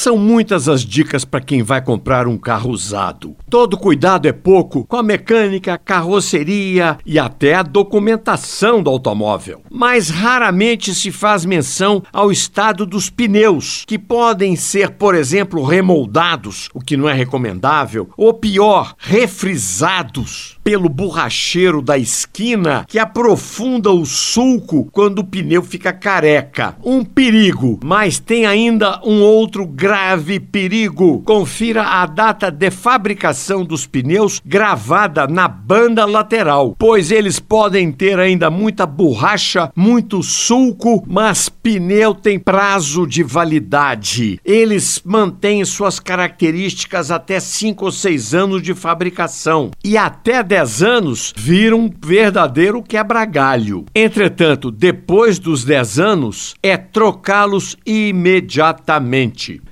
São muitas as dicas para quem vai comprar um carro usado. Todo cuidado é pouco com a mecânica, carroceria e até a documentação do automóvel. Mas raramente se faz menção ao estado dos pneus, que podem ser, por exemplo, remoldados, o que não é recomendável, ou pior, refrisados pelo borracheiro da esquina que aprofunda o sulco quando o pneu fica careca. Um perigo, mas tem ainda um outro grave perigo. Confira a data de fabricação dos pneus gravada na banda lateral, pois eles podem ter ainda muita borracha, muito sulco, mas pneu tem prazo de validade. Eles mantêm suas características até 5 ou 6 anos de fabricação e até 10 10 anos vira um verdadeiro quebra-galho. Entretanto, depois dos 10 anos, é trocá-los imediatamente.